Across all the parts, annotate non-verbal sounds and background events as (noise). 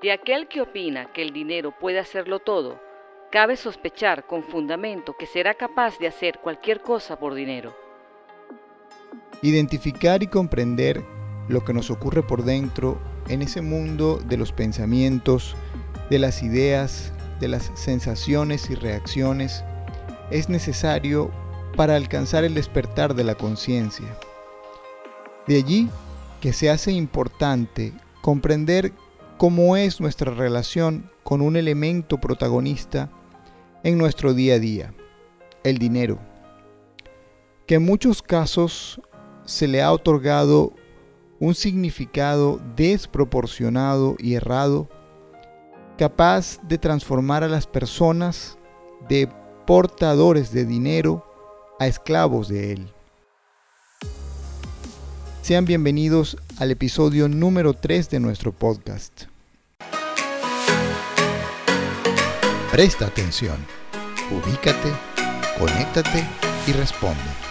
De aquel que opina que el dinero puede hacerlo todo, cabe sospechar con fundamento que será capaz de hacer cualquier cosa por dinero. Identificar y comprender lo que nos ocurre por dentro en ese mundo de los pensamientos, de las ideas, de las sensaciones y reacciones es necesario para alcanzar el despertar de la conciencia. De allí que se hace importante comprender cómo es nuestra relación con un elemento protagonista en nuestro día a día, el dinero, que en muchos casos se le ha otorgado un significado desproporcionado y errado, capaz de transformar a las personas de portadores de dinero a esclavos de él. Sean bienvenidos al episodio número 3 de nuestro podcast. Presta atención, ubícate, conéctate y responde.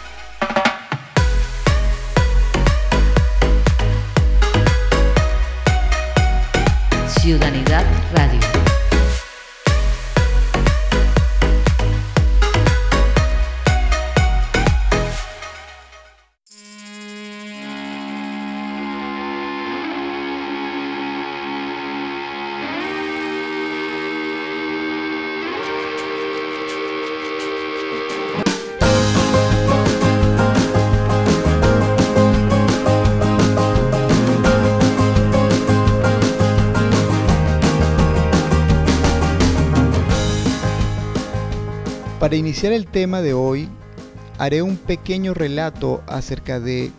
Para iniciar el tema de hoy, haré un pequeño relato acerca de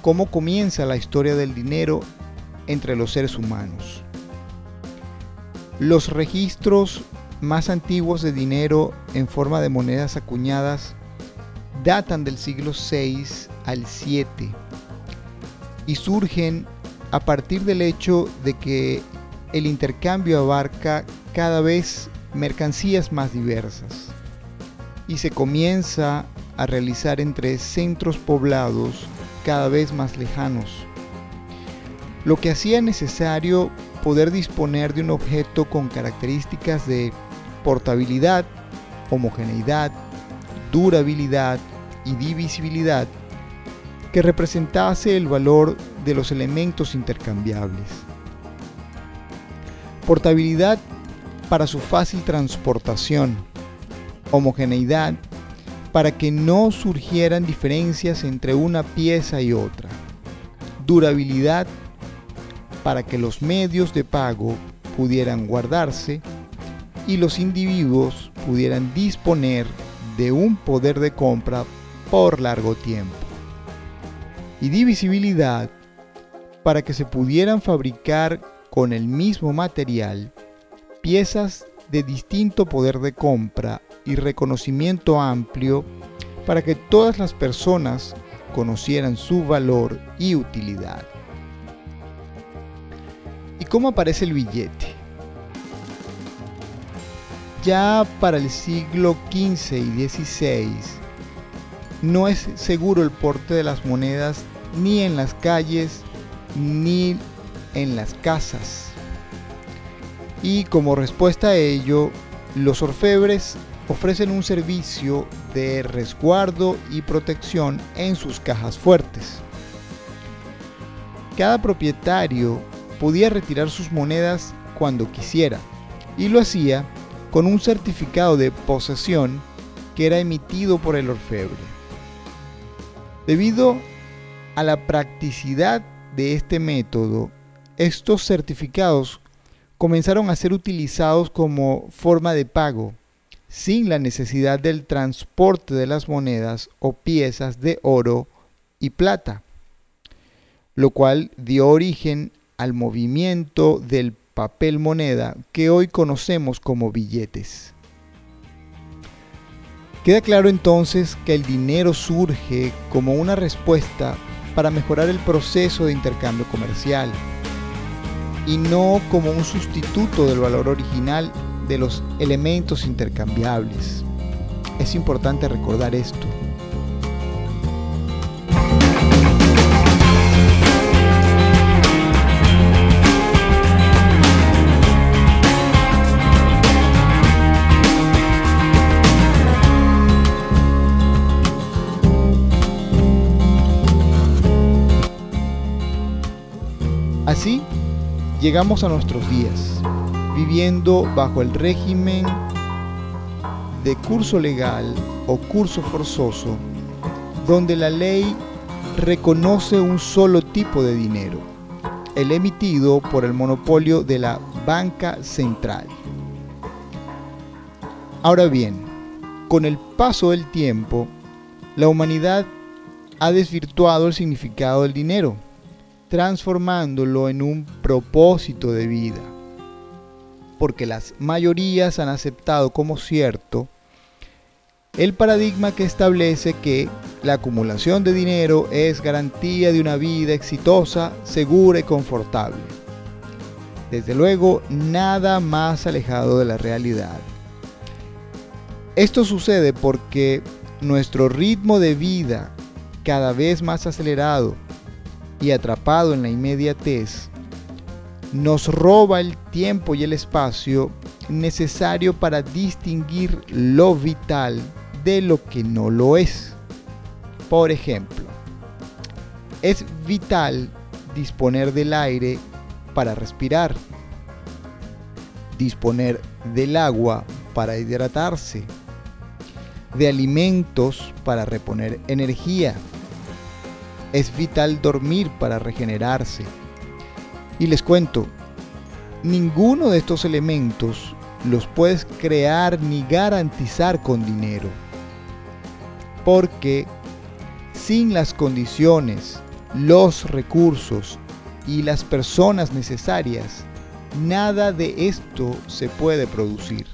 cómo comienza la historia del dinero entre los seres humanos. Los registros más antiguos de dinero en forma de monedas acuñadas datan del siglo VI al VII y surgen a partir del hecho de que el intercambio abarca cada vez mercancías más diversas y se comienza a realizar entre centros poblados cada vez más lejanos, lo que hacía necesario poder disponer de un objeto con características de portabilidad, homogeneidad, durabilidad y divisibilidad que representase el valor de los elementos intercambiables. Portabilidad para su fácil transportación, homogeneidad para que no surgieran diferencias entre una pieza y otra. Durabilidad para que los medios de pago pudieran guardarse y los individuos pudieran disponer de un poder de compra por largo tiempo. Y divisibilidad para que se pudieran fabricar con el mismo material piezas de distinto poder de compra y reconocimiento amplio para que todas las personas conocieran su valor y utilidad. ¿Y cómo aparece el billete? Ya para el siglo XV y XVI no es seguro el porte de las monedas ni en las calles ni en las casas. Y como respuesta a ello, los orfebres ofrecen un servicio de resguardo y protección en sus cajas fuertes. Cada propietario podía retirar sus monedas cuando quisiera y lo hacía con un certificado de posesión que era emitido por el orfebre. Debido a la practicidad de este método, estos certificados comenzaron a ser utilizados como forma de pago sin la necesidad del transporte de las monedas o piezas de oro y plata, lo cual dio origen al movimiento del papel moneda que hoy conocemos como billetes. Queda claro entonces que el dinero surge como una respuesta para mejorar el proceso de intercambio comercial y no como un sustituto del valor original de los elementos intercambiables. Es importante recordar esto. Así llegamos a nuestros días viviendo bajo el régimen de curso legal o curso forzoso, donde la ley reconoce un solo tipo de dinero, el emitido por el monopolio de la banca central. Ahora bien, con el paso del tiempo, la humanidad ha desvirtuado el significado del dinero, transformándolo en un propósito de vida, porque las mayorías han aceptado como cierto el paradigma que establece que la acumulación de dinero es garantía de una vida exitosa, segura y confortable. Desde luego, nada más alejado de la realidad. Esto sucede porque nuestro ritmo de vida, cada vez más acelerado y atrapado en la inmediatez, nos roba el tiempo y el espacio necesario para distinguir lo vital de lo que no lo es. Por ejemplo, es vital disponer del aire para respirar, disponer del agua para hidratarse, de alimentos para reponer energía. Es vital dormir para regenerarse. Y les cuento, ninguno de estos elementos los puedes crear ni garantizar con dinero. Porque sin las condiciones, los recursos y las personas necesarias, nada de esto se puede producir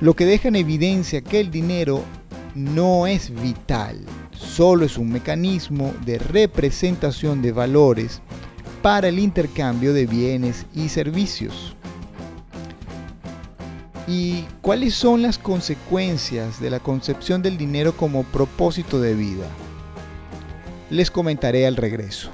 lo que deja en evidencia que el dinero no es vital, solo es un mecanismo de representación de valores para el intercambio de bienes y servicios. ¿Y cuáles son las consecuencias de la concepción del dinero como propósito de vida? Les comentaré al regreso.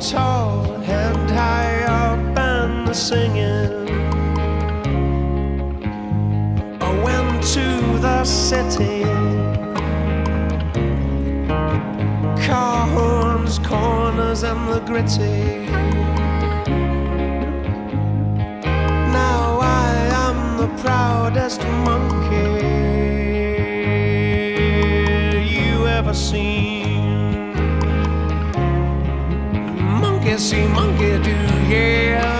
tall, head high up, and singing. I went to the city. Car horns, corners, and the gritty. Now I am the proudest monkey you ever seen. see monkey do, yeah.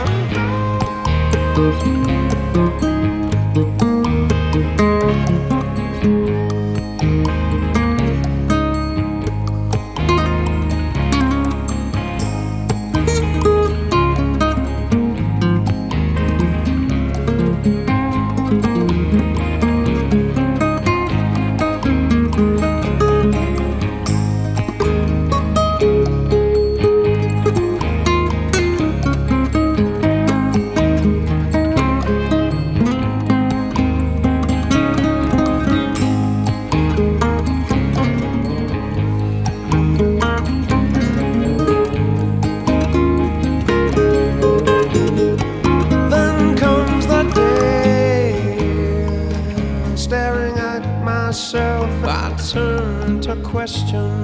Question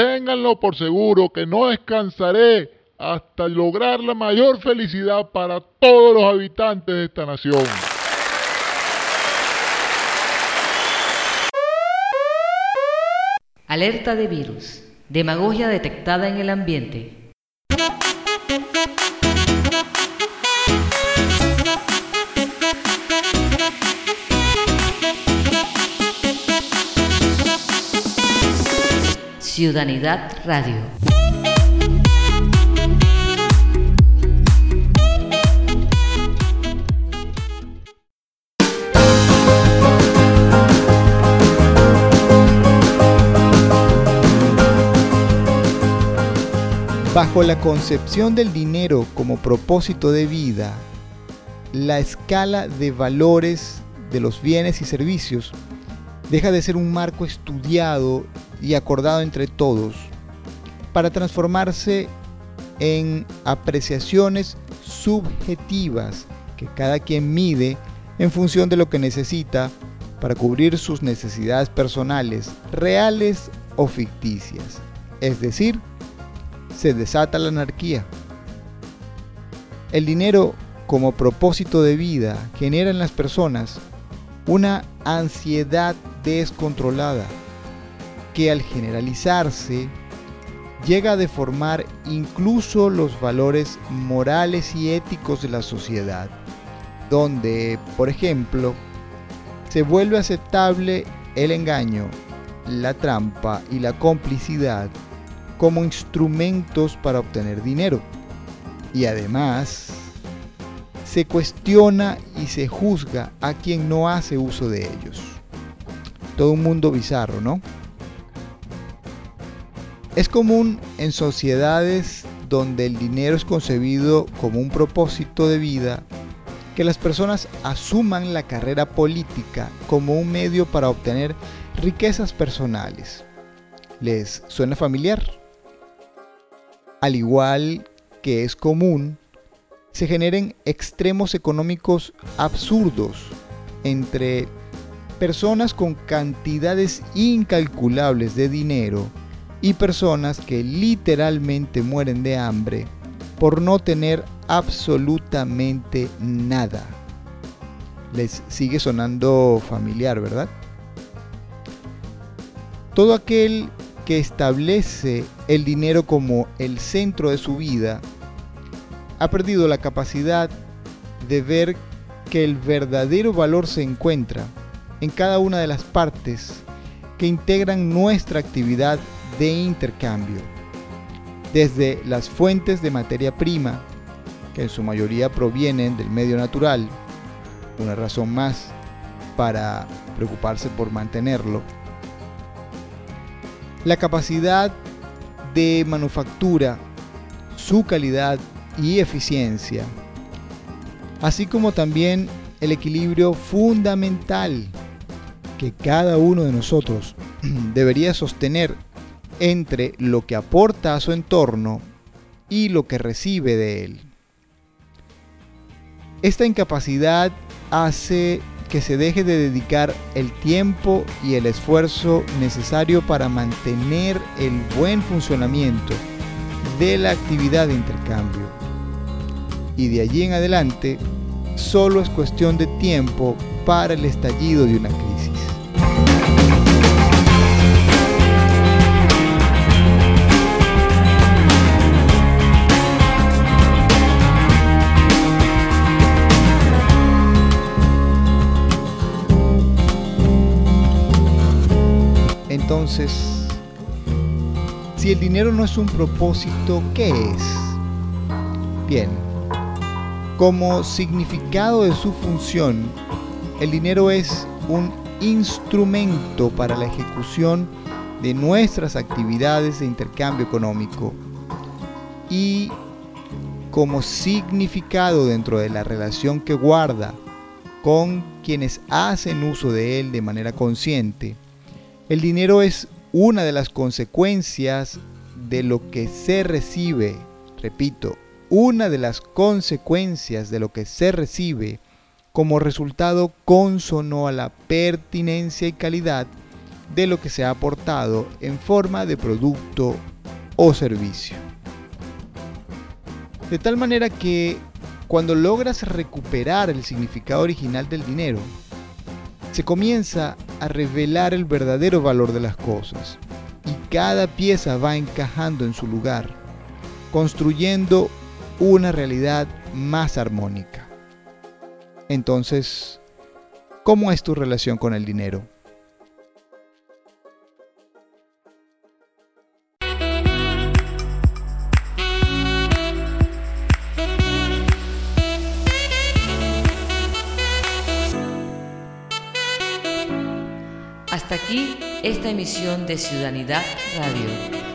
Ténganlo por seguro que no descansaré hasta lograr la mayor felicidad para todos los habitantes de esta nación. Alerta de virus. Demagogia detectada en el ambiente. Ciudadanidad Radio. Bajo la concepción del dinero como propósito de vida, la escala de valores de los bienes y servicios deja de ser un marco estudiado y acordado entre todos para transformarse en apreciaciones subjetivas que cada quien mide en función de lo que necesita para cubrir sus necesidades personales, reales o ficticias. Es decir, se desata la anarquía. El dinero como propósito de vida genera en las personas una ansiedad descontrolada que al generalizarse llega a deformar incluso los valores morales y éticos de la sociedad, donde, por ejemplo, se vuelve aceptable el engaño, la trampa y la complicidad como instrumentos para obtener dinero. Y además, se cuestiona y se juzga a quien no hace uso de ellos. Todo un mundo bizarro, ¿no? Es común en sociedades donde el dinero es concebido como un propósito de vida que las personas asuman la carrera política como un medio para obtener riquezas personales. ¿Les suena familiar? Al igual que es común, se generen extremos económicos absurdos entre personas con cantidades incalculables de dinero y personas que literalmente mueren de hambre por no tener absolutamente nada. Les sigue sonando familiar, ¿verdad? Todo aquel que establece el dinero como el centro de su vida ha perdido la capacidad de ver que el verdadero valor se encuentra en cada una de las partes que integran nuestra actividad de intercambio, desde las fuentes de materia prima, que en su mayoría provienen del medio natural, una razón más para preocuparse por mantenerlo, la capacidad de manufactura, su calidad y eficiencia, así como también el equilibrio fundamental que cada uno de nosotros (clears throat) debería sostener entre lo que aporta a su entorno y lo que recibe de él. Esta incapacidad hace que se deje de dedicar el tiempo y el esfuerzo necesario para mantener el buen funcionamiento de la actividad de intercambio. Y de allí en adelante, solo es cuestión de tiempo para el estallido de una crisis. Entonces, si el dinero no es un propósito, ¿qué es? Bien, como significado de su función, el dinero es un instrumento para la ejecución de nuestras actividades de intercambio económico y como significado dentro de la relación que guarda con quienes hacen uso de él de manera consciente, el dinero es una de las consecuencias de lo que se recibe, repito, una de las consecuencias de lo que se recibe como resultado consono a la pertinencia y calidad de lo que se ha aportado en forma de producto o servicio. De tal manera que cuando logras recuperar el significado original del dinero, se comienza a revelar el verdadero valor de las cosas y cada pieza va encajando en su lugar, construyendo una realidad más armónica. Entonces, ¿cómo es tu relación con el dinero? Emisión de Ciudadanidad Radio